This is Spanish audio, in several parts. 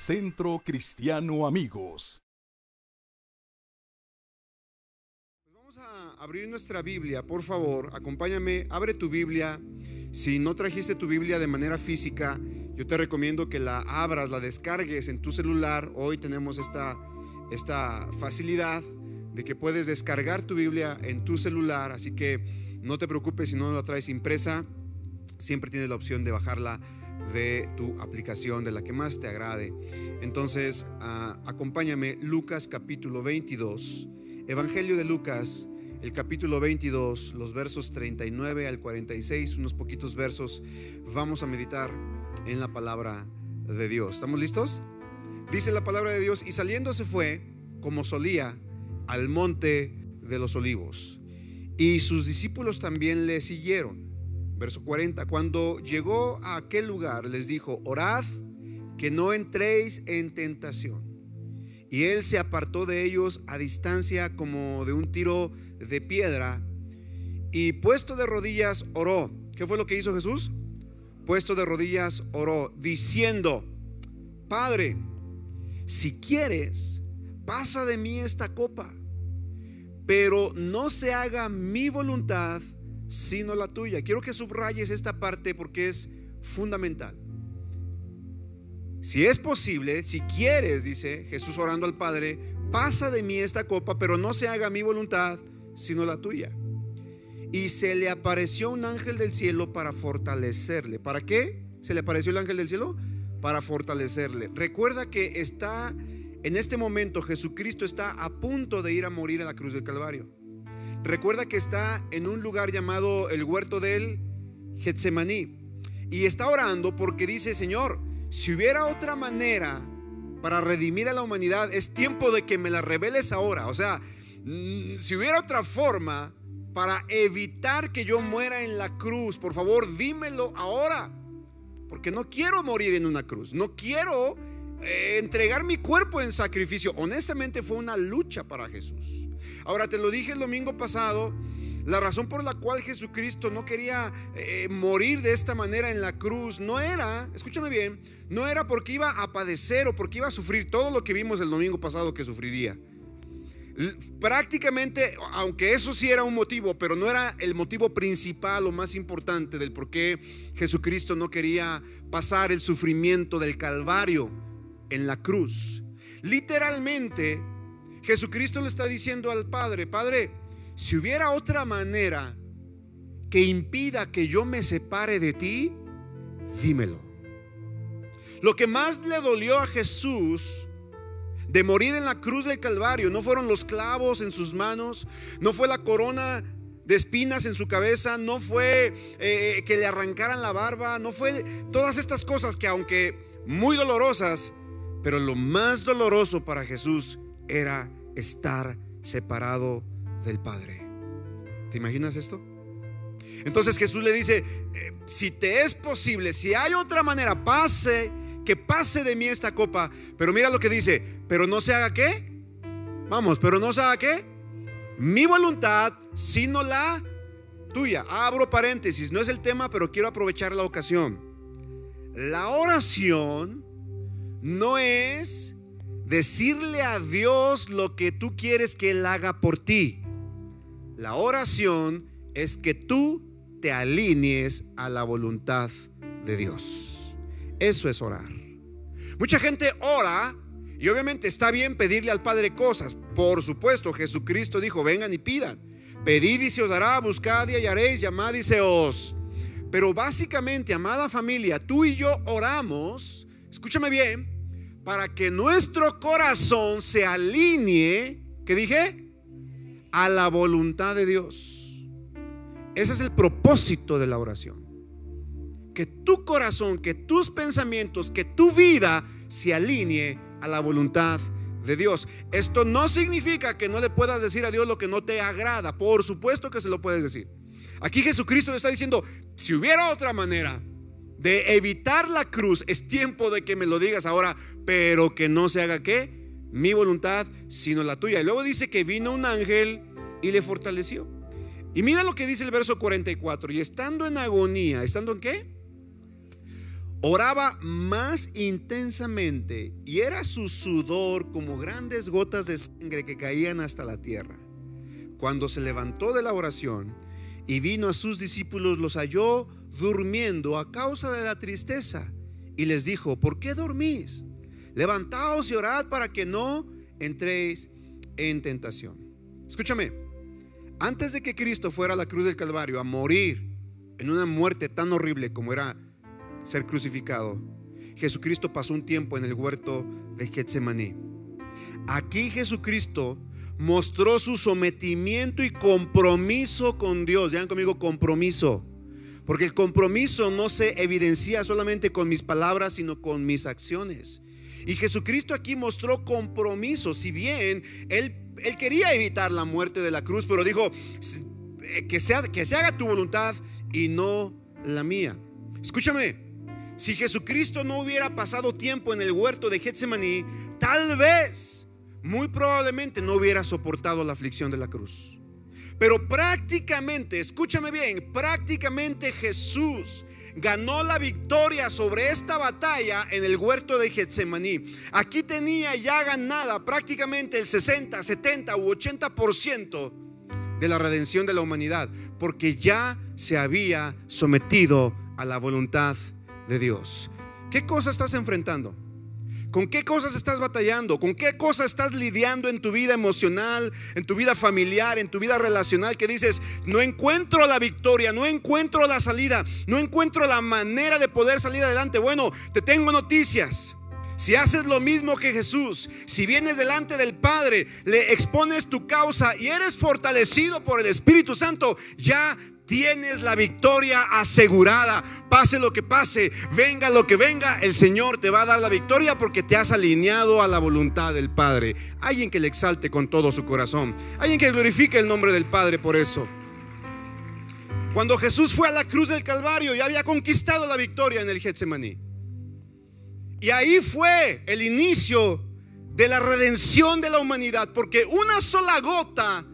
Centro Cristiano Amigos. Vamos a abrir nuestra Biblia, por favor, acompáñame, abre tu Biblia. Si no trajiste tu Biblia de manera física, yo te recomiendo que la abras, la descargues en tu celular. Hoy tenemos esta, esta facilidad de que puedes descargar tu Biblia en tu celular, así que no te preocupes si no la traes impresa, siempre tienes la opción de bajarla de tu aplicación, de la que más te agrade. Entonces, ah, acompáñame, Lucas capítulo 22, Evangelio de Lucas, el capítulo 22, los versos 39 al 46, unos poquitos versos, vamos a meditar en la palabra de Dios. ¿Estamos listos? Dice la palabra de Dios, y saliendo se fue, como solía, al monte de los olivos. Y sus discípulos también le siguieron. Verso 40, cuando llegó a aquel lugar les dijo, orad que no entréis en tentación. Y él se apartó de ellos a distancia como de un tiro de piedra y puesto de rodillas oró. ¿Qué fue lo que hizo Jesús? Puesto de rodillas oró, diciendo, Padre, si quieres, pasa de mí esta copa, pero no se haga mi voluntad, sino la tuya. Quiero que subrayes esta parte porque es fundamental. Si es posible, si quieres, dice Jesús orando al Padre, pasa de mí esta copa, pero no se haga mi voluntad, sino la tuya. Y se le apareció un ángel del cielo para fortalecerle. ¿Para qué se le apareció el ángel del cielo? Para fortalecerle. Recuerda que está, en este momento, Jesucristo está a punto de ir a morir en la cruz del Calvario. Recuerda que está en un lugar llamado el huerto del Getsemaní. Y está orando porque dice, Señor, si hubiera otra manera para redimir a la humanidad, es tiempo de que me la reveles ahora. O sea, mm, si hubiera otra forma para evitar que yo muera en la cruz, por favor, dímelo ahora. Porque no quiero morir en una cruz. No quiero entregar mi cuerpo en sacrificio. Honestamente fue una lucha para Jesús. Ahora te lo dije el domingo pasado. La razón por la cual Jesucristo no quería eh, morir de esta manera en la cruz no era, escúchame bien, no era porque iba a padecer o porque iba a sufrir todo lo que vimos el domingo pasado que sufriría. Prácticamente, aunque eso sí era un motivo, pero no era el motivo principal o más importante del por qué Jesucristo no quería pasar el sufrimiento del Calvario en la cruz. Literalmente, Jesucristo le está diciendo al Padre, Padre, si hubiera otra manera que impida que yo me separe de ti, dímelo. Lo que más le dolió a Jesús de morir en la cruz del Calvario no fueron los clavos en sus manos, no fue la corona de espinas en su cabeza, no fue eh, que le arrancaran la barba, no fue todas estas cosas que aunque muy dolorosas, pero lo más doloroso para Jesús era estar separado del Padre. ¿Te imaginas esto? Entonces Jesús le dice, eh, si te es posible, si hay otra manera, pase, que pase de mí esta copa. Pero mira lo que dice, pero no se haga qué. Vamos, pero no se haga qué. Mi voluntad, sino la tuya. Abro paréntesis, no es el tema, pero quiero aprovechar la ocasión. La oración no es decirle a Dios lo que tú quieres que Él haga por ti. La oración es que tú te alinees a la voluntad de Dios. Eso es orar. Mucha gente ora y obviamente está bien pedirle al Padre cosas. Por supuesto, Jesucristo dijo, vengan y pidan. Pedid y se os dará, buscad y hallaréis, llamad y se os. Pero básicamente, amada familia, tú y yo oramos, escúchame bien, para que nuestro corazón se alinee, ¿qué dije? A la voluntad de Dios. Ese es el propósito de la oración. Que tu corazón, que tus pensamientos, que tu vida se alinee a la voluntad de Dios. Esto no significa que no le puedas decir a Dios lo que no te agrada. Por supuesto que se lo puedes decir. Aquí Jesucristo le está diciendo, si hubiera otra manera de evitar la cruz, es tiempo de que me lo digas ahora, pero que no se haga qué? Mi voluntad, sino la tuya. Y luego dice que vino un ángel y le fortaleció. Y mira lo que dice el verso 44. Y estando en agonía, ¿estando en qué? oraba más intensamente y era su sudor como grandes gotas de sangre que caían hasta la tierra. Cuando se levantó de la oración y vino a sus discípulos, los halló durmiendo a causa de la tristeza y les dijo, ¿por qué dormís? Levantaos y orad para que no entréis en tentación. Escúchame, antes de que Cristo fuera a la cruz del Calvario a morir en una muerte tan horrible como era ser crucificado, Jesucristo pasó un tiempo en el huerto de Getsemaní. Aquí Jesucristo mostró su sometimiento y compromiso con Dios. Digan conmigo compromiso. Porque el compromiso no se evidencia solamente con mis palabras, sino con mis acciones. Y Jesucristo aquí mostró compromiso. Si bien él, él quería evitar la muerte de la cruz, pero dijo, que, sea, que se haga tu voluntad y no la mía. Escúchame, si Jesucristo no hubiera pasado tiempo en el huerto de Getsemaní, tal vez, muy probablemente no hubiera soportado la aflicción de la cruz. Pero prácticamente, escúchame bien, prácticamente Jesús ganó la victoria sobre esta batalla en el huerto de Getsemaní. Aquí tenía ya ganada prácticamente el 60, 70 u 80% de la redención de la humanidad, porque ya se había sometido a la voluntad de Dios. ¿Qué cosa estás enfrentando? ¿Con qué cosas estás batallando? ¿Con qué cosas estás lidiando en tu vida emocional, en tu vida familiar, en tu vida relacional que dices, no encuentro la victoria, no encuentro la salida, no encuentro la manera de poder salir adelante? Bueno, te tengo noticias. Si haces lo mismo que Jesús, si vienes delante del Padre, le expones tu causa y eres fortalecido por el Espíritu Santo, ya tienes la victoria asegurada. Pase lo que pase, venga lo que venga, el Señor te va a dar la victoria porque te has alineado a la voluntad del Padre. Alguien que le exalte con todo su corazón. Alguien que glorifique el nombre del Padre por eso. Cuando Jesús fue a la cruz del Calvario ya había conquistado la victoria en el Getsemaní. Y ahí fue el inicio de la redención de la humanidad, porque una sola gota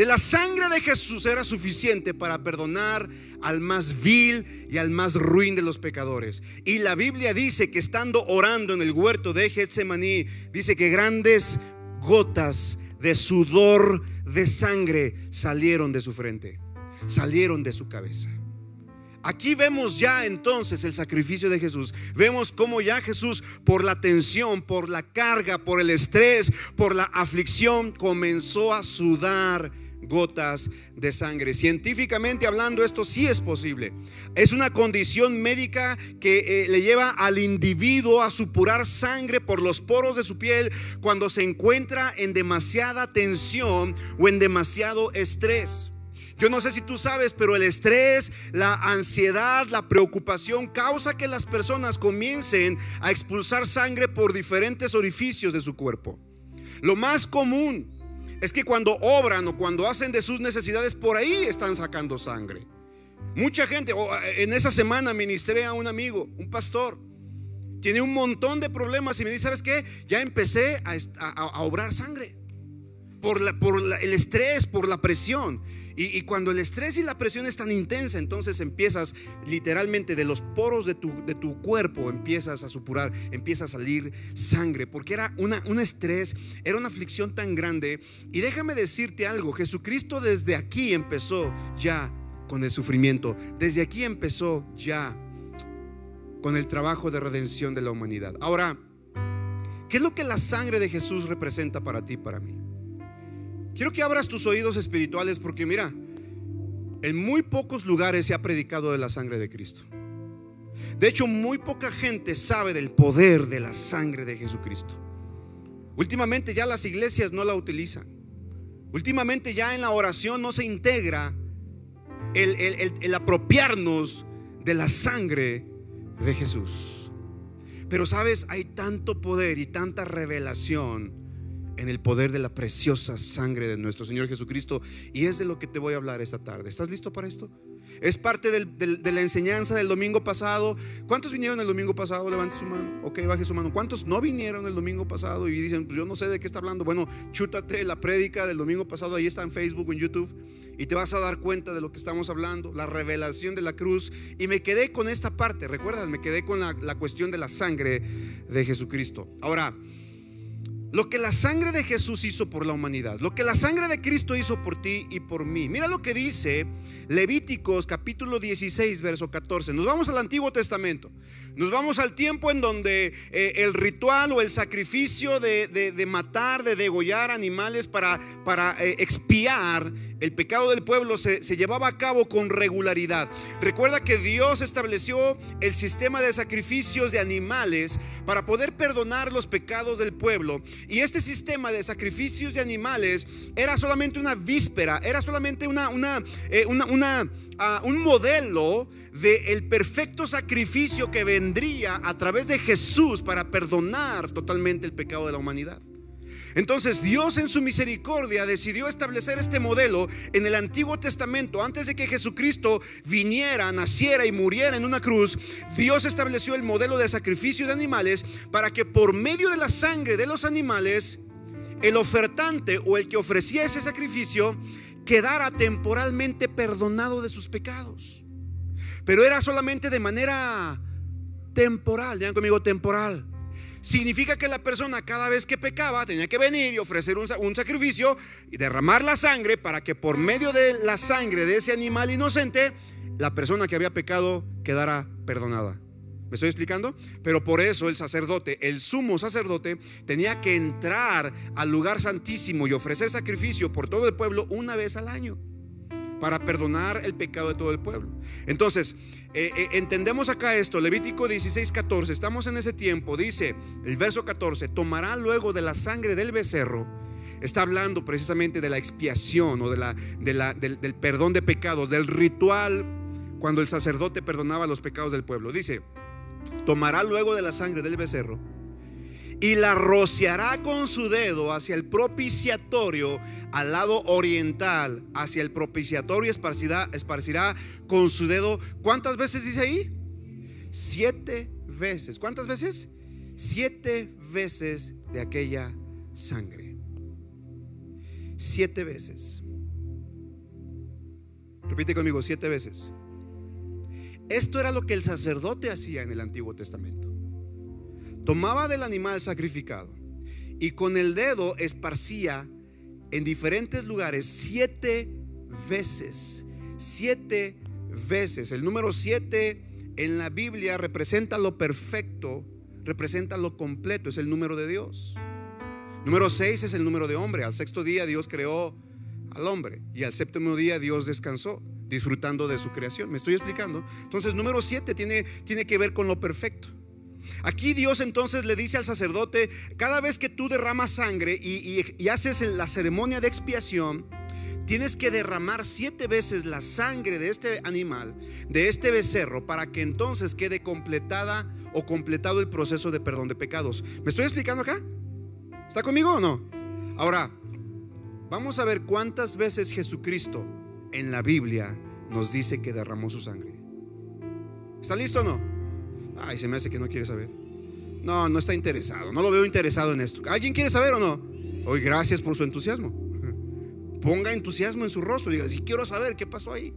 de la sangre de Jesús era suficiente para perdonar al más vil y al más ruin de los pecadores. Y la Biblia dice que estando orando en el huerto de Getsemaní, dice que grandes gotas de sudor de sangre salieron de su frente, salieron de su cabeza. Aquí vemos ya entonces el sacrificio de Jesús. Vemos cómo ya Jesús, por la tensión, por la carga, por el estrés, por la aflicción, comenzó a sudar gotas de sangre. Científicamente hablando, esto sí es posible. Es una condición médica que eh, le lleva al individuo a supurar sangre por los poros de su piel cuando se encuentra en demasiada tensión o en demasiado estrés. Yo no sé si tú sabes, pero el estrés, la ansiedad, la preocupación causa que las personas comiencen a expulsar sangre por diferentes orificios de su cuerpo. Lo más común es que cuando obran o cuando hacen de sus necesidades, por ahí están sacando sangre. Mucha gente, eh, en esa semana ministré a un amigo, un pastor, tiene un montón de problemas y me dice, ¿sabes qué? Ya empecé a, obrar sangre por, el estrés, por la presión. Y, cuando el estrés y la presión es tan intensa, entonces empiezas literalmente de los poros de tu, de tu cuerpo, empiezas a supurar, empieza a salir sangre, porque era una, un estrés, era una aflicción tan grande. Y déjame decirte algo, Jesucristo desde aquí empezó ya con el sufrimiento, desde aquí empezó ya con el trabajo de redención de la humanidad. Ahora, ¿qué es lo que la sangre de Jesús representa para ti, para mí? Quiero que abras tus oídos espirituales porque mira, en muy pocos lugares se ha predicado de la sangre de Cristo. De hecho, muy poca gente sabe del poder de la sangre de Jesucristo. Últimamente ya las iglesias no la utilizan. Últimamente ya en la oración no se integra el, el apropiarnos de la sangre de Jesús. Pero sabes, hay tanto poder y tanta revelación en el poder de la preciosa sangre de nuestro Señor Jesucristo. Y es de lo que te voy a hablar esta tarde. ¿Estás listo para esto? Es parte de la enseñanza del domingo pasado. ¿Cuántos vinieron el domingo pasado? Levante su mano. Ok, baje su mano. ¿Cuántos no vinieron el domingo pasado y dicen, pues yo no sé de qué está hablando? Bueno, chútate la prédica del domingo pasado. Ahí está en Facebook en YouTube. Y te vas a dar cuenta de lo que estamos hablando, la revelación de la cruz. Y me quedé con esta parte, ¿recuerdas? Me quedé con la cuestión de la sangre de Jesucristo. Ahora, lo que la sangre de Jesús hizo por la humanidad, lo que la sangre de Cristo hizo por ti y por mí. Mira lo que dice Levíticos capítulo 16, verso 14. Nos vamos al Antiguo Testamento. Nos vamos al tiempo en donde eh, el ritual o el sacrificio de, de- de matar, de degollar animales para, para eh, expiar el pecado del pueblo se, se llevaba a cabo con regularidad. Recuerda que Dios estableció el sistema de sacrificios de animales para poder perdonar los pecados del pueblo. Y este sistema de sacrificios de animales era solamente una víspera, era solamente una, una, eh, una- ah, un modelo del perfecto sacrificio que vendría a través de Jesús para perdonar totalmente el pecado de la humanidad. Entonces Dios en su misericordia decidió establecer este modelo en el Antiguo Testamento. Antes de que Jesucristo viniera, naciera y muriera en una cruz, Dios estableció el modelo de sacrificio de animales para que por medio de la sangre de los animales, el ofertante o el que ofrecía ese sacrificio quedara temporalmente perdonado de sus pecados. Pero era solamente de manera temporal, digan conmigo temporal. Significa que la persona cada vez que pecaba tenía que venir y ofrecer un, sa- un sacrificio y derramar la sangre para que por medio de la sangre de ese animal inocente, la persona que había pecado quedara perdonada. ¿Me estoy explicando? Pero por eso el sacerdote, el sumo sacerdote, tenía que entrar al lugar santísimo y ofrecer sacrificio por todo el pueblo una vez al año para perdonar el pecado de todo el pueblo. Entonces, eh, eh, entendemos acá esto, Levítico 16, 14, estamos en ese tiempo, dice el verso 14, tomará luego de la sangre del becerro, está hablando precisamente de la expiación o del, del perdón de pecados, del ritual cuando el sacerdote perdonaba los pecados del pueblo. Dice, tomará luego de la sangre del becerro y la rociará con su dedo hacia el propiciatorio al lado oriental, hacia el propiciatorio esparcirá, esparcirá con su dedo. ¿Cuántas veces dice ahí? Siete veces. ¿Cuántas veces? Siete veces de aquella sangre. Siete veces. Repite conmigo, siete veces. Esto era lo que el sacerdote hacía en el Antiguo Testamento tomaba del animal sacrificado y con el dedo esparcía en diferentes lugares siete veces. Siete veces. El número siete en la Biblia representa lo perfecto, representa lo completo, es el número de Dios. Número seis es el número de hombre. Al sexto día Dios creó al hombre y al séptimo día Dios descansó disfrutando de su creación. ¿Me estoy explicando? Entonces, número siete tiene, tiene que ver con lo perfecto. Aquí Dios entonces le dice al sacerdote, cada vez que tú derramas sangre y, haces la ceremonia de expiación, tienes que derramar siete veces la sangre de este animal, de este becerro, para que entonces quede completada o completado el proceso de perdón de pecados. ¿Me estoy explicando acá? ¿Está conmigo o no? Ahora, vamos a ver cuántas veces Jesucristo en la Biblia nos dice que derramó su sangre. ¿Está listo o no? Ay, se me hace que no quiere saber. No, no está interesado. No lo veo interesado en esto. ¿Alguien quiere saber o no? Hoy, gracias por su entusiasmo. Ponga entusiasmo en su rostro. Diga, si quiero saber qué pasó ahí.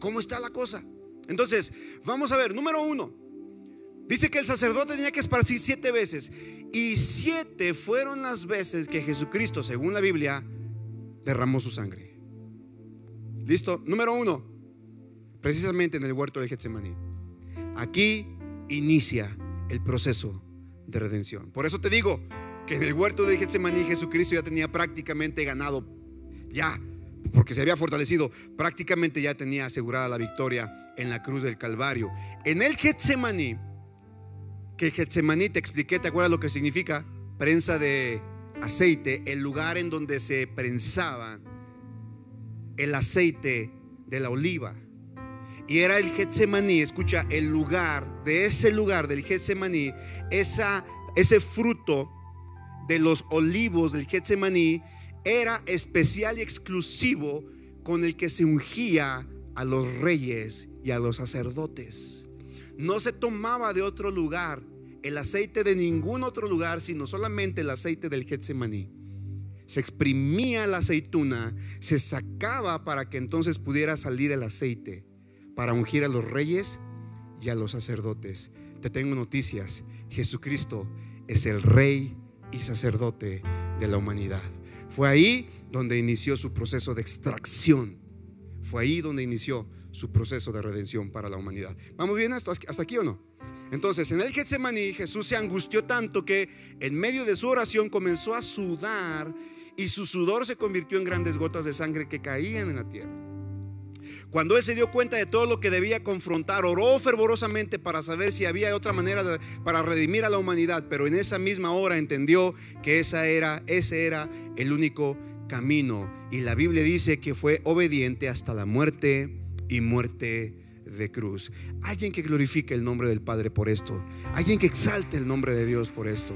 ¿Cómo está la cosa? Entonces, vamos a ver. Número uno. Dice que el sacerdote tenía que esparcir siete veces. Y siete fueron las veces que Jesucristo, según la Biblia, derramó su sangre. ¿Listo? Número uno. Precisamente en el huerto de Getsemaní. Aquí inicia el proceso de redención. Por eso te digo que en el huerto de Getsemaní Jesucristo ya tenía prácticamente ganado, ya, porque se había fortalecido, prácticamente ya tenía asegurada la victoria en la cruz del Calvario. En el Getsemaní, que Getsemaní te expliqué, ¿te acuerdas lo que significa? Prensa de aceite, el lugar en donde se prensaba el aceite de la oliva. Y era el Getsemaní, escucha, el lugar, de ese lugar del Getsemaní, esa, ese fruto de los olivos del Getsemaní era especial y exclusivo con el que se ungía a los reyes y a los sacerdotes. No se tomaba de otro lugar el aceite de ningún otro lugar, sino solamente el aceite del Getsemaní. Se exprimía la aceituna, se sacaba para que entonces pudiera salir el aceite para ungir a los reyes y a los sacerdotes. Te tengo noticias. Jesucristo es el rey y sacerdote de la humanidad. Fue ahí donde inició su proceso de extracción. Fue ahí donde inició su proceso de redención para la humanidad. ¿Vamos bien hasta, aquí o no? Entonces, en el Getsemaní Jesús se angustió tanto que en medio de su oración comenzó a sudar y su sudor se convirtió en grandes gotas de sangre que caían en la tierra. Cuando él se dio cuenta de todo lo que debía confrontar, oró fervorosamente para saber si había otra manera para redimir a la humanidad, pero en esa misma hora entendió que esa era, ese era el único camino. Y la Biblia dice que fue obediente hasta la muerte y muerte de cruz. Alguien que glorifique el nombre del Padre por esto. Alguien que exalte el nombre de Dios por esto.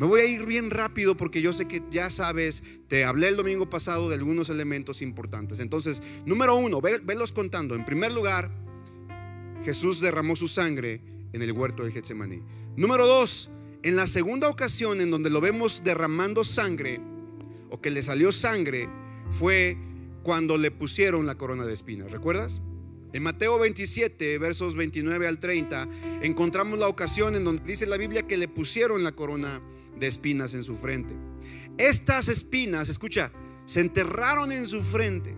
Me voy a ir bien rápido porque yo sé que ya sabes, te hablé el domingo pasado de algunos elementos importantes. Entonces, número uno, velos contando. En primer lugar, Jesús derramó su sangre en el huerto de Getsemaní. Número dos, en la segunda ocasión en donde lo vemos derramando sangre, o que le salió sangre, fue cuando le pusieron la corona de espinas. ¿Recuerdas? En Mateo 27, versos 29 al 30, encontramos la ocasión en donde dice la Biblia que le pusieron la corona de espinas en su frente. Estas espinas, escucha, se enterraron en su frente.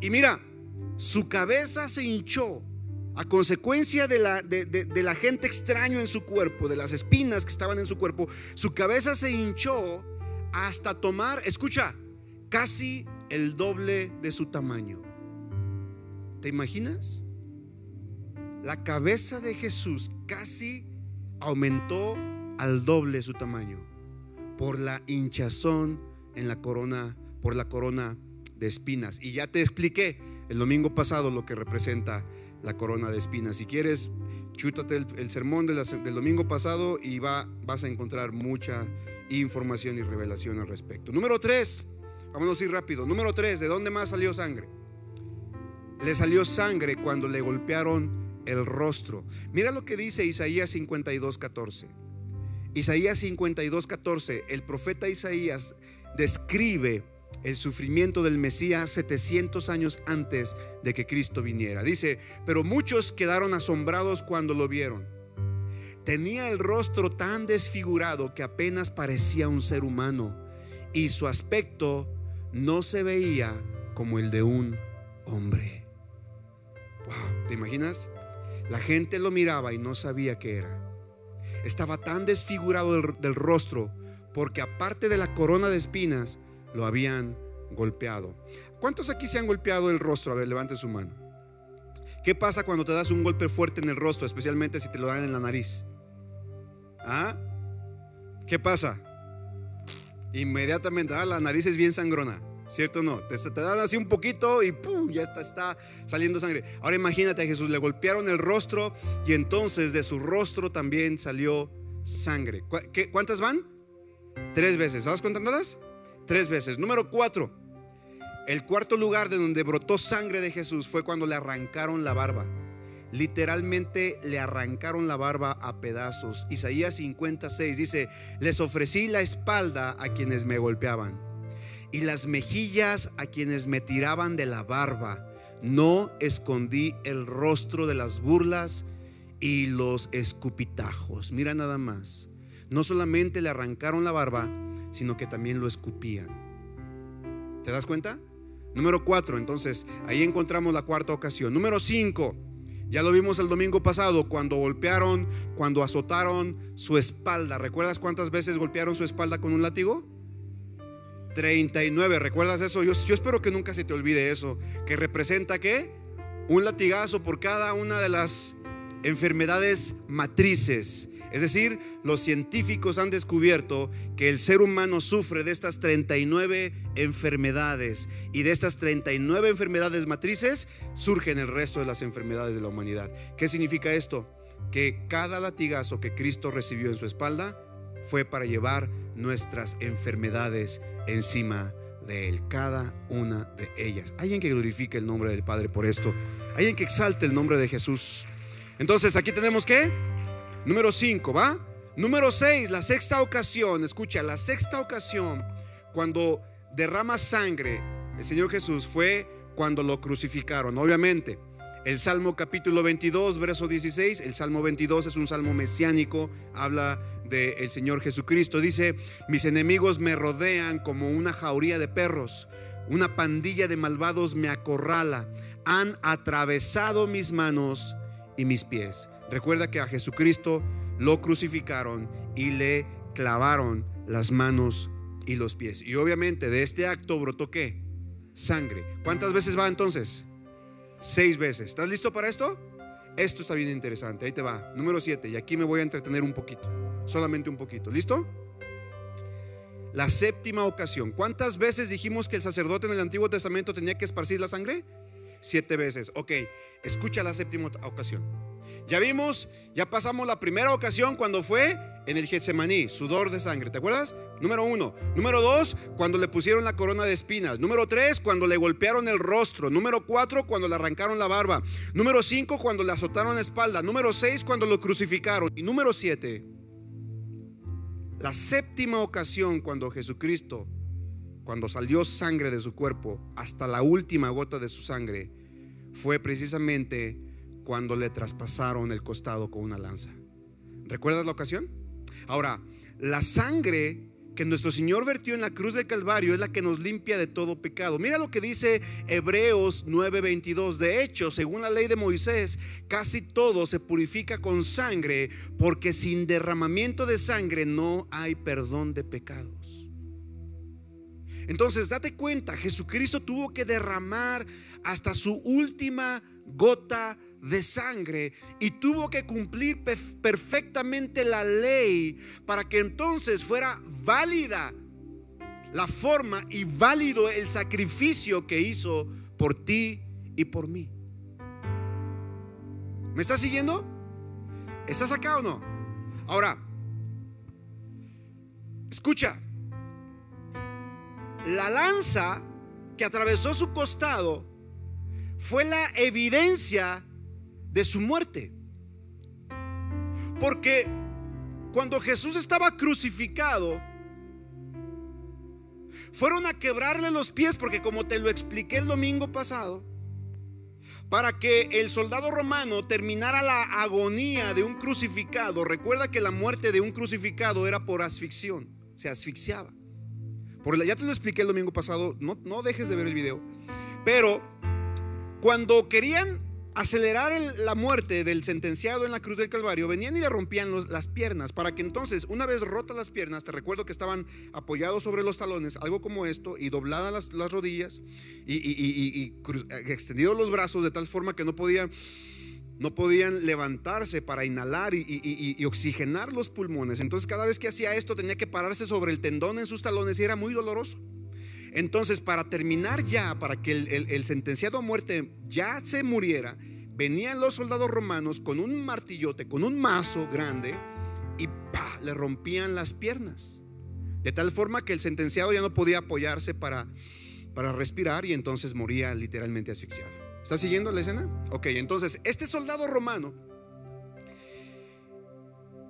Y mira, su cabeza se hinchó a consecuencia de la, de, de la gente extraño en su cuerpo, de las espinas que estaban en su cuerpo. Su cabeza se hinchó hasta tomar, escucha, casi el doble de su tamaño. ¿Te imaginas? La cabeza de Jesús casi aumentó al doble su tamaño por la hinchazón en la corona, por la corona de espinas. Y ya te expliqué el domingo pasado lo que representa la corona de espinas. Si quieres, chútate el, sermón del domingo pasado y va, vas a encontrar mucha información y revelación al respecto. Número tres, vámonos a ir rápido. Número tres, ¿de dónde más salió sangre? Le salió sangre cuando le golpearon el rostro. Mira lo que dice Isaías 52, 14. Isaías 52, 14, el profeta Isaías describe el sufrimiento del Mesías 700 años antes de que Cristo viniera. Dice, pero muchos quedaron asombrados cuando lo vieron. Tenía el rostro tan desfigurado que apenas parecía un ser humano y su aspecto no se veía como el de un hombre. Wow, ¿te imaginas? La gente lo miraba y no sabía qué era estaba tan desfigurado del, rostro porque aparte de la corona de espinas, lo habían golpeado. ¿Cuántos aquí se han golpeado el rostro? A ver, levante su mano. ¿Qué pasa cuando te das un golpe fuerte en el rostro, especialmente si te lo dan en la nariz? ¿Ah? ¿Qué pasa? Inmediatamente, ah, la nariz es bien sangrona. ¿Cierto o no? Te, dan así un poquito y ¡pum! ya está, está saliendo sangre. Ahora imagínate a Jesús, le golpearon el rostro y entonces de su rostro también salió sangre. ¿Cuántas van? Tres veces. ¿Vas contándolas? Tres veces. Número cuatro. El cuarto lugar de donde brotó sangre de Jesús fue cuando le arrancaron la barba. Literalmente le arrancaron la barba a pedazos. Isaías 56 dice, les ofrecí la espalda a quienes me golpeaban y las mejillas a quienes me tiraban de la barba. No escondí el rostro de las burlas y los escupitajos. Mira nada más. No solamente le arrancaron la barba, sino que también lo escupían. ¿Te das cuenta? Número cuatro, entonces ahí encontramos la cuarta ocasión. Número cinco, ya lo vimos el domingo pasado, cuando golpearon, cuando azotaron su espalda. ¿Recuerdas cuántas veces golpearon su espalda con un látigo? 39. ¿Recuerdas eso? Yo, espero que nunca se te olvide eso. Que representa qué? Un latigazo por cada una de las enfermedades matrices. Es decir, los científicos han descubierto que el ser humano sufre de estas 39 enfermedades y de estas 39 enfermedades matrices surgen el resto de las enfermedades de la humanidad. ¿Qué significa esto? Que cada latigazo que Cristo recibió en su espalda fue para llevar nuestras enfermedades encima de Él, cada una de ellas. Alguien que glorifique el nombre del Padre por esto. Alguien que exalte el nombre de Jesús. Entonces, aquí tenemos que, número 5, ¿va? Número 6, la sexta ocasión, escucha, la sexta ocasión cuando derrama sangre el Señor Jesús fue cuando lo crucificaron. Obviamente, el Salmo capítulo 22, verso 16, el Salmo 22 es un salmo mesiánico, habla del Señor Jesucristo. Dice, mis enemigos me rodean como una jauría de perros, una pandilla de malvados me acorrala, han atravesado mis manos y mis pies. Recuerda que a Jesucristo lo crucificaron y le clavaron las manos y los pies. Y obviamente de este acto brotó qué? Sangre. ¿Cuántas veces va entonces? Seis veces. ¿Estás listo para esto? Esto está bien interesante. Ahí te va. Número siete. Y aquí me voy a entretener un poquito. Solamente un poquito. ¿Listo? La séptima ocasión. ¿Cuántas veces dijimos que el sacerdote en el Antiguo Testamento tenía que esparcir la sangre? Siete veces. Ok. Escucha la séptima ocasión. Ya vimos, ya pasamos la primera ocasión cuando fue en el Getsemaní, sudor de sangre, ¿te acuerdas? Número uno. Número dos, cuando le pusieron la corona de espinas. Número tres, cuando le golpearon el rostro. Número cuatro, cuando le arrancaron la barba. Número cinco, cuando le azotaron la espalda. Número seis, cuando lo crucificaron. Y número siete, la séptima ocasión cuando Jesucristo, cuando salió sangre de su cuerpo, hasta la última gota de su sangre, fue precisamente cuando le traspasaron el costado con una lanza. ¿Recuerdas la ocasión? Ahora, la sangre que nuestro Señor vertió en la cruz del Calvario es la que nos limpia de todo pecado. Mira lo que dice Hebreos 9:22. De hecho, según la ley de Moisés, casi todo se purifica con sangre, porque sin derramamiento de sangre no hay perdón de pecados. Entonces, date cuenta, Jesucristo tuvo que derramar hasta su última gota de sangre y tuvo que cumplir perfectamente la ley para que entonces fuera válida la forma y válido el sacrificio que hizo por ti y por mí. ¿Me estás siguiendo? ¿Estás acá o no? Ahora, escucha, la lanza que atravesó su costado fue la evidencia de su muerte. Porque cuando Jesús estaba crucificado, fueron a quebrarle los pies, porque como te lo expliqué el domingo pasado, para que el soldado romano terminara la agonía de un crucificado. Recuerda que la muerte de un crucificado era por asfixión, se asfixiaba. Por ya te lo expliqué el domingo pasado, no, no dejes de ver el video. Pero cuando querían acelerar la muerte del sentenciado en la cruz del Calvario, venían y le rompían las piernas para que entonces, una vez rotas las piernas, te recuerdo que estaban apoyados sobre los talones, algo como esto, y dobladas las, rodillas y, y, extendidos los brazos de tal forma que no podían, no podían levantarse para inhalar y, oxigenar los pulmones. Entonces, cada vez que hacía esto, tenía que pararse sobre el tendón en sus talones y era muy doloroso. Entonces, para terminar ya, para que el, sentenciado a muerte ya se muriera, venían los soldados romanos con un martillote, con un mazo grande, y le rompían las piernas. De tal forma que el sentenciado ya no podía apoyarse para, para respirar y entonces moría literalmente asfixiado. ¿Está siguiendo la escena? Ok, entonces este soldado romano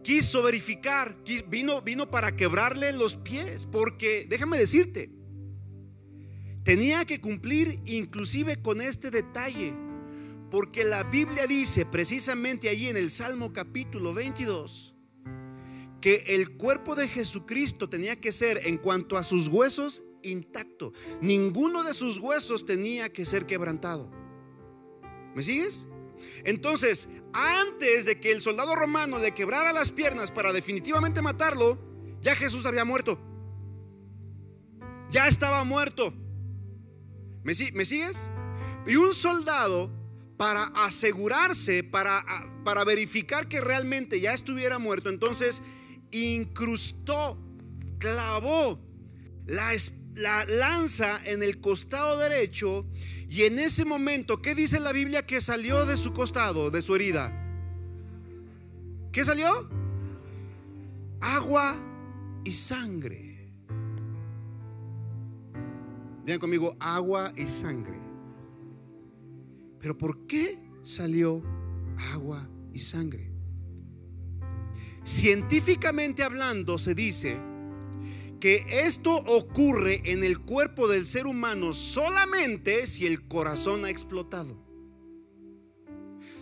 quiso verificar, vino, vino para quebrarle los pies, porque déjame decirte, tenía que cumplir inclusive con este detalle, porque la Biblia dice precisamente allí en el Salmo capítulo 22 que el cuerpo de Jesucristo tenía que ser en cuanto a sus huesos intacto. Ninguno de sus huesos tenía que ser quebrantado. ¿Me sigues? Entonces, antes de que el soldado romano le quebrara las piernas para definitivamente matarlo, ya Jesús había muerto. Ya estaba muerto. ¿Me, sigues? Y un soldado, para asegurarse, para, para verificar que realmente ya estuviera muerto, entonces incrustó, clavó la, la lanza en el costado derecho y en ese momento, ¿qué dice la Biblia que salió de su costado, de su herida? ¿Qué salió? Agua y sangre. Vean conmigo, agua y sangre. Pero ¿por qué salió agua y sangre? Científicamente hablando se dice que esto ocurre en el cuerpo del ser humano solamente si el corazón ha explotado.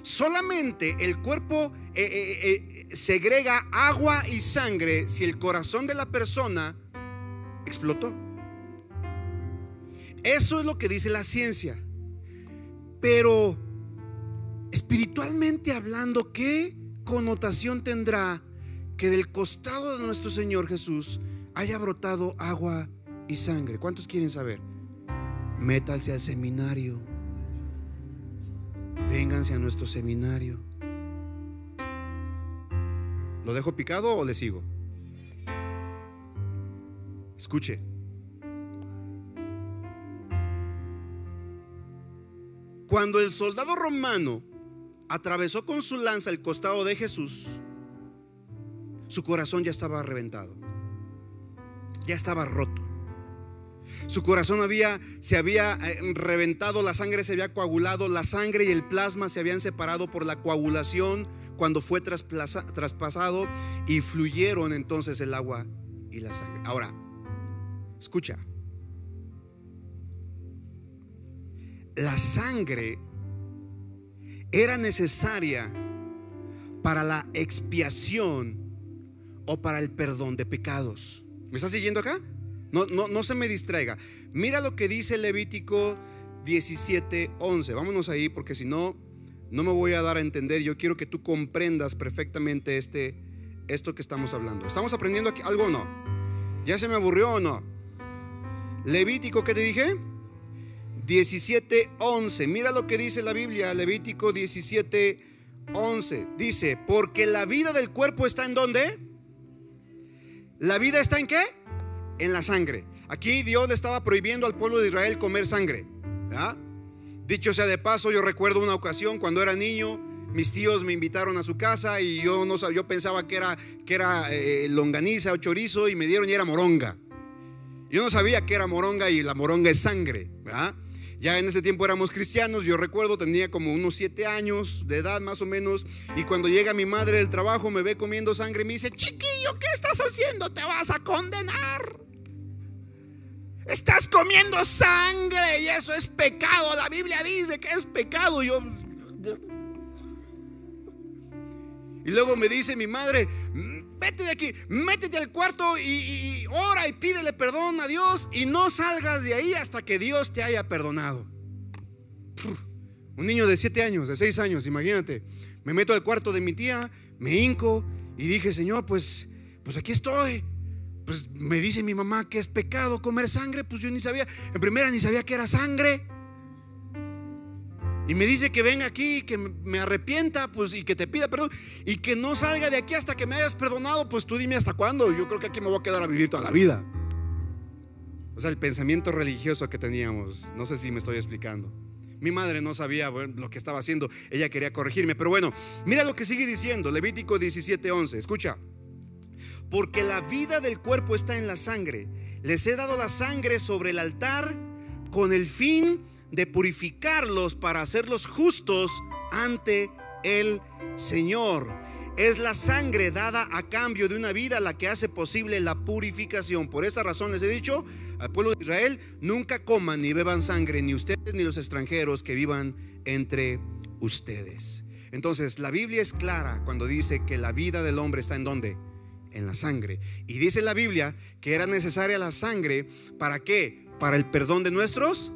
Solamente el cuerpo eh, eh, eh, segrega agua y sangre si el corazón de la persona explotó. Eso es lo que dice la ciencia. Pero espiritualmente hablando, ¿qué connotación tendrá que del costado de nuestro Señor Jesús haya brotado agua y sangre? ¿Cuántos quieren saber? Métanse al seminario. Vénganse a nuestro seminario. ¿Lo dejo picado o le sigo? Escuche. Cuando el soldado romano atravesó con su lanza el costado de Jesús, su corazón ya estaba reventado. Ya estaba roto. Su corazón había, se había eh, reventado, la sangre se había coagulado, la sangre y el plasma se habían separado por la coagulación cuando fue traspasado y fluyeron entonces el agua y la sangre. Ahora, escucha. La sangre era necesaria para la expiación o para el perdón de pecados. ¿Me está siguiendo acá? No, no, se me distraiga. Mira lo que dice Levítico 17, 11. Vámonos ahí porque si no, no me voy a dar a entender. Yo quiero que tú comprendas perfectamente este, esto que estamos hablando. ¿Estamos aprendiendo aquí algo o no? ¿Ya se me aburrió o no? Levítico, ¿qué te dije? 17, 11. Mira lo que dice la Biblia, Levítico 17, 11. Dice, porque la vida del cuerpo está en dónde? ¿La vida está en qué? en la sangre. Aquí Dios le estaba prohibiendo al pueblo de Israel comer sangre. Dicho sea de paso, yo recuerdo una ocasión cuando era niño, mis tíos me invitaron a su casa y yo no yo pensaba que era que era eh, longaniza o chorizo y me dieron y era moronga. Yo no sabía que era moronga y la moronga es sangre, Ya en ese tiempo éramos cristianos, yo recuerdo, tenía como unos siete años de edad más o menos, y cuando llega mi madre del trabajo me ve comiendo sangre y me dice, chiquillo, ¿qué estás haciendo? Te vas a condenar. Estás comiendo sangre y eso es pecado. La Biblia dice que es pecado. Yo y luego me dice mi madre, vete de aquí, métete al cuarto y, ora y pídele perdón a Dios y no salgas de ahí hasta que Dios te haya perdonado. Un niño de siete años, de seis años, imagínate. Me meto al cuarto de mi tía, me hinco y dije, Señor, pues, pues aquí estoy pues me dice mi mamá que es pecado comer sangre, pues yo ni sabía, en primera ni sabía que era sangre. Y me dice que venga aquí, que me arrepienta, pues y que te pida perdón y que no salga de aquí hasta que me hayas perdonado, pues tú dime hasta cuándo. Yo creo que aquí me voy a quedar a vivir toda la vida. O sea, el pensamiento religioso que teníamos, no sé si me estoy explicando. Mi madre no sabía lo que estaba haciendo, ella quería corregirme, pero bueno, mira lo que sigue diciendo, Levítico 17:11, escucha porque la vida del cuerpo está en la sangre. Les he dado la sangre sobre el altar con el fin de purificarlos para hacerlos justos ante el Señor. Es la sangre dada a cambio de una vida la que hace posible la purificación. Por esa razón les he dicho al pueblo de Israel, nunca coman ni beban sangre, ni ustedes ni los extranjeros que vivan entre ustedes. Entonces, la Biblia es clara cuando dice que la vida del hombre está en donde? en la sangre. Y dice la Biblia que era necesaria la sangre para qué? Para el perdón de nuestros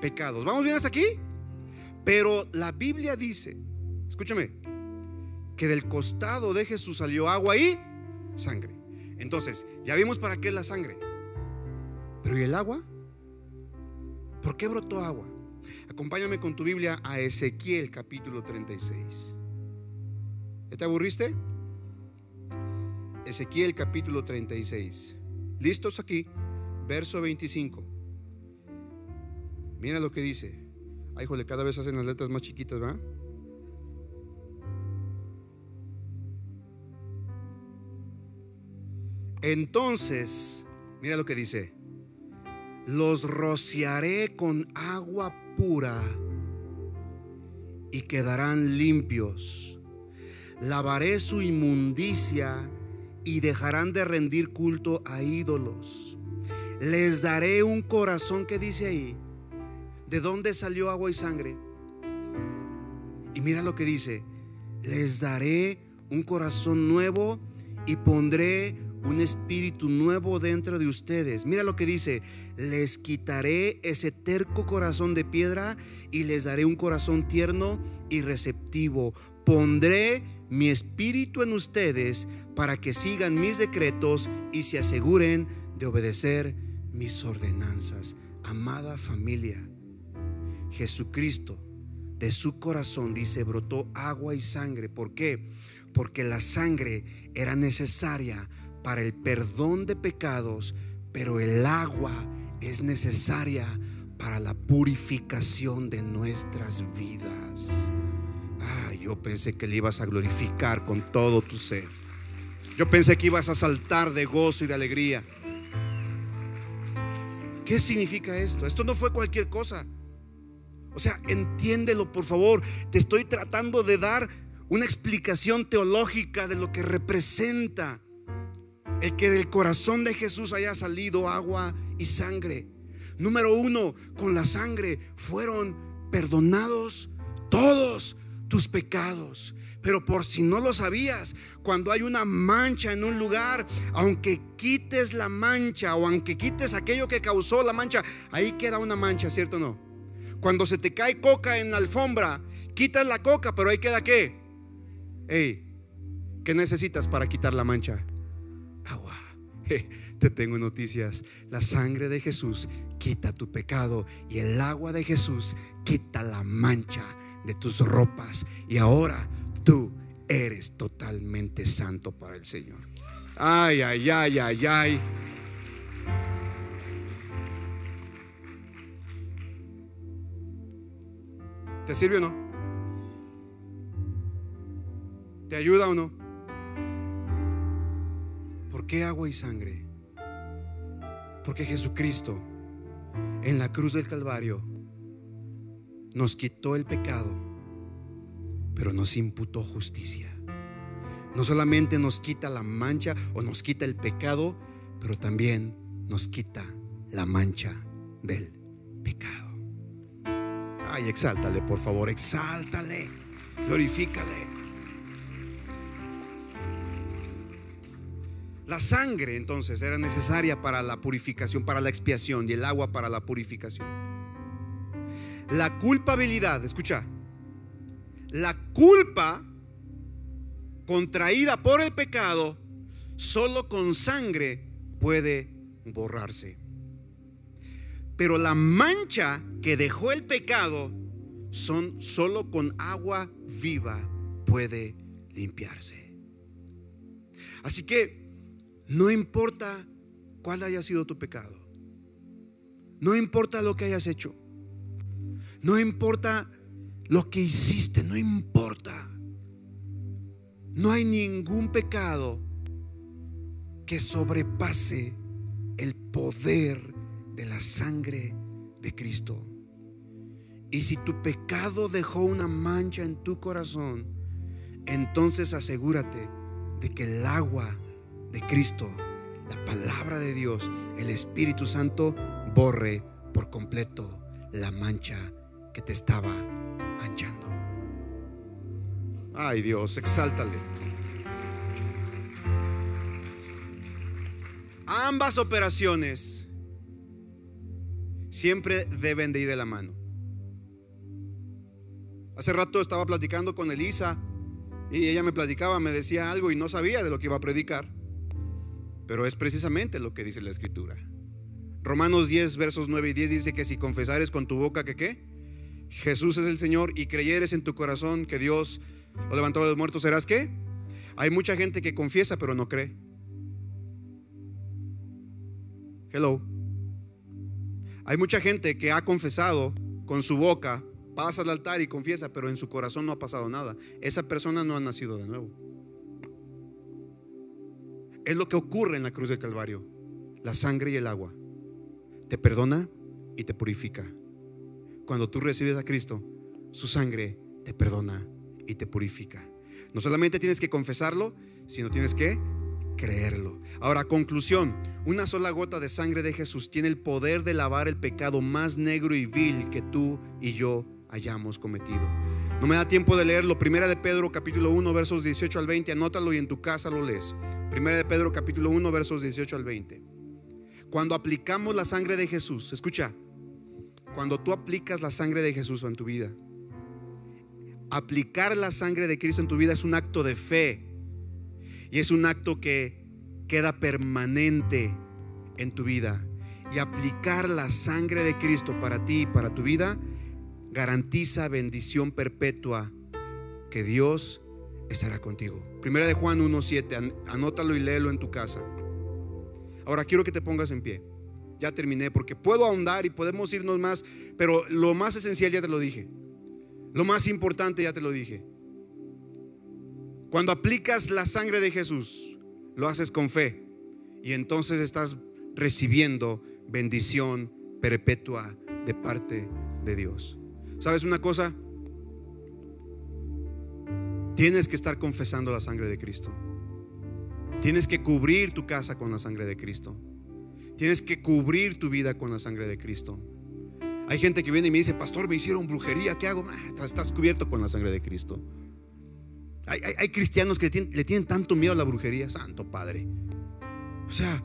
pecados. ¿Vamos bien hasta aquí? Pero la Biblia dice, escúchame, que del costado de Jesús salió agua y sangre. Entonces, ya vimos para qué es la sangre. Pero ¿y el agua? ¿Por qué brotó agua? Acompáñame con tu Biblia a Ezequiel capítulo 36. ¿Ya te aburriste? Ezequiel capítulo 36. ¿Listos aquí? Verso 25. Mira lo que dice. Ay, jole, cada vez hacen las letras más chiquitas, ¿va? Entonces, mira lo que dice. los rociaré con agua pura y quedarán limpios. Lavaré su inmundicia y dejarán de rendir culto a ídolos. Les daré un corazón que dice ahí, ¿de dónde salió agua y sangre? Y mira lo que dice, les daré un corazón nuevo y pondré un espíritu nuevo dentro de ustedes. Mira lo que dice, les quitaré ese terco corazón de piedra y les daré un corazón tierno y receptivo. Pondré mi espíritu en ustedes para que sigan mis decretos y se aseguren de obedecer mis ordenanzas. Amada familia, Jesucristo de su corazón, dice, brotó agua y sangre. ¿Por qué? Porque la sangre era necesaria para el perdón de pecados, pero el agua es necesaria para la purificación de nuestras vidas. Ah, yo pensé que le ibas a glorificar con todo tu ser. Yo pensé que ibas a saltar de gozo y de alegría. ¿Qué significa esto? Esto no fue cualquier cosa. O sea, entiéndelo por favor. Te estoy tratando de dar una explicación teológica de lo que representa el que del corazón de Jesús haya salido agua y sangre. Número uno, con la sangre fueron perdonados todos tus pecados. Pero por si no lo sabías, cuando hay una mancha en un lugar, aunque quites la mancha o aunque quites aquello que causó la mancha, ahí queda una mancha, ¿cierto o no? Cuando se te cae coca en la alfombra, quitas la coca, pero ahí queda qué? Hey, ¿qué necesitas para quitar la mancha? Agua. te tengo noticias. La sangre de Jesús quita tu pecado y el agua de Jesús quita la mancha de tus ropas. Y ahora tú eres totalmente santo para el Señor. Ay, ay, ay, ay, ay. ¿Te sirve o no? ¿Te ayuda o no? ¿Por qué agua y sangre? Porque Jesucristo en la cruz del Calvario nos quitó el pecado, pero nos imputó justicia. No solamente nos quita la mancha o nos quita el pecado, pero también nos quita la mancha del pecado. Ay, exáltale, por favor, exáltale, glorifícale. La sangre entonces era necesaria para la purificación, para la expiación y el agua para la purificación. La culpabilidad, escucha, la culpa contraída por el pecado solo con sangre puede borrarse. Pero la mancha que dejó el pecado son solo con agua viva puede limpiarse. Así que no importa cuál haya sido tu pecado. No importa lo que hayas hecho. No importa lo que hiciste, no importa. No hay ningún pecado que sobrepase el poder de la sangre de Cristo. Y si tu pecado dejó una mancha en tu corazón, entonces asegúrate de que el agua de Cristo, la palabra de Dios, el Espíritu Santo, borre por completo la mancha que te estaba manchando. Ay Dios, exáltale. Ambas operaciones siempre deben de ir de la mano. Hace rato estaba platicando con Elisa y ella me platicaba, me decía algo y no sabía de lo que iba a predicar. Pero es precisamente lo que dice la escritura. Romanos 10, versos 9 y 10 dice que si confesares con tu boca que qué, Jesús es el Señor y creyeres en tu corazón que Dios lo levantó de los muertos, serás qué? Hay mucha gente que confiesa pero no cree. Hello. Hay mucha gente que ha confesado con su boca, pasa al altar y confiesa, pero en su corazón no ha pasado nada. Esa persona no ha nacido de nuevo. Es lo que ocurre en la cruz del Calvario, la sangre y el agua. te perdona y te purifica. Cuando tú recibes a Cristo, su sangre te perdona y te purifica. No solamente tienes que confesarlo, sino tienes que creerlo. Ahora, conclusión, una sola gota de sangre de Jesús tiene el poder de lavar el pecado más negro y vil que tú y yo hayamos cometido. No me da tiempo de leerlo. Primera de Pedro capítulo 1 versos 18 al 20. Anótalo y en tu casa lo lees. Primera de Pedro capítulo 1 versos 18 al 20. Cuando aplicamos la sangre de Jesús, escucha, cuando tú aplicas la sangre de Jesús en tu vida, aplicar la sangre de Cristo en tu vida es un acto de fe y es un acto que queda permanente en tu vida. Y aplicar la sangre de Cristo para ti y para tu vida garantiza bendición perpetua que Dios estará contigo. Primera de Juan 1.7, anótalo y léelo en tu casa. Ahora quiero que te pongas en pie. Ya terminé porque puedo ahondar y podemos irnos más, pero lo más esencial ya te lo dije. Lo más importante ya te lo dije. Cuando aplicas la sangre de Jesús, lo haces con fe y entonces estás recibiendo bendición perpetua de parte de Dios. ¿Sabes una cosa? Tienes que estar confesando la sangre de Cristo. Tienes que cubrir tu casa con la sangre de Cristo. Tienes que cubrir tu vida con la sangre de Cristo. Hay gente que viene y me dice, pastor, me hicieron brujería, ¿qué hago? Ah, estás cubierto con la sangre de Cristo. Hay, cristianos que le tienen, tanto miedo a la brujería, Santo Padre. O sea,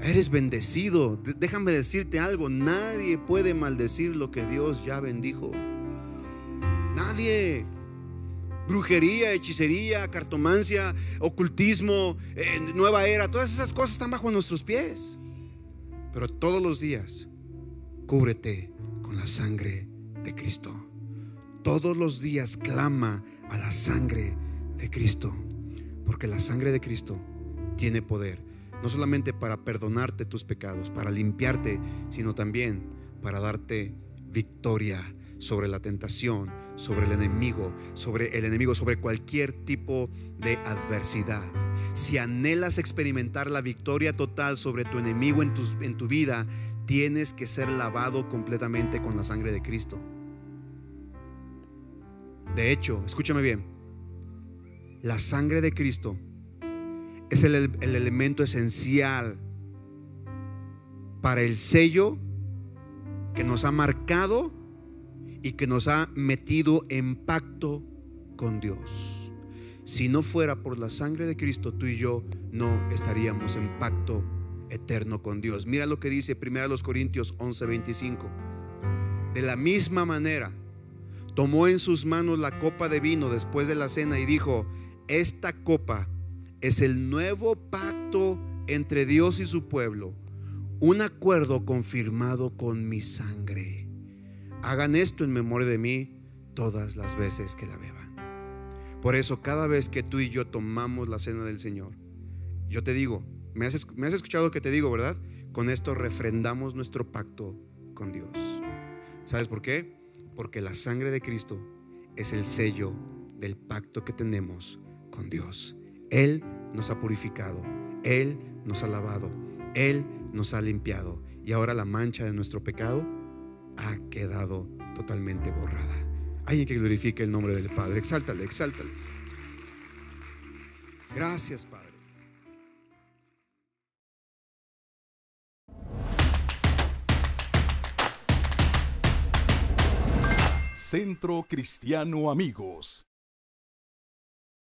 eres bendecido. Déjame decirte algo, nadie puede maldecir lo que Dios ya bendijo. Nadie. Brujería, hechicería, cartomancia, ocultismo, eh, nueva era, todas esas cosas están bajo nuestros pies. Pero todos los días, cúbrete con la sangre de Cristo. Todos los días clama a la sangre de Cristo. Porque la sangre de Cristo tiene poder, no solamente para perdonarte tus pecados, para limpiarte, sino también para darte victoria sobre la tentación, sobre el enemigo, sobre el enemigo, sobre cualquier tipo de adversidad. Si anhelas experimentar la victoria total sobre tu enemigo en tu, en tu vida, tienes que ser lavado completamente con la sangre de Cristo. De hecho, escúchame bien, la sangre de Cristo es el, elemento esencial para el sello que nos ha marcado y que nos ha metido en pacto con Dios. Si no fuera por la sangre de Cristo, tú y yo no estaríamos en pacto eterno con Dios. Mira lo que dice 1 Corintios 11:25. De la misma manera, tomó en sus manos la copa de vino después de la cena y dijo, esta copa es el nuevo pacto entre Dios y su pueblo, un acuerdo confirmado con mi sangre. Hagan esto en memoria de mí todas las veces que la beban. Por eso cada vez que tú y yo tomamos la cena del Señor, yo te digo, me has, me has escuchado que te digo, ¿verdad? Con esto refrendamos nuestro pacto con Dios. ¿Sabes por qué? Porque la sangre de Cristo es el sello del pacto que tenemos con Dios. Él nos ha purificado, Él nos ha lavado, Él nos ha limpiado y ahora la mancha de nuestro pecado ha quedado totalmente borrada. Alguien que glorifique el nombre del Padre, exáltale, exáltale. Gracias, Padre. Centro Cristiano Amigos.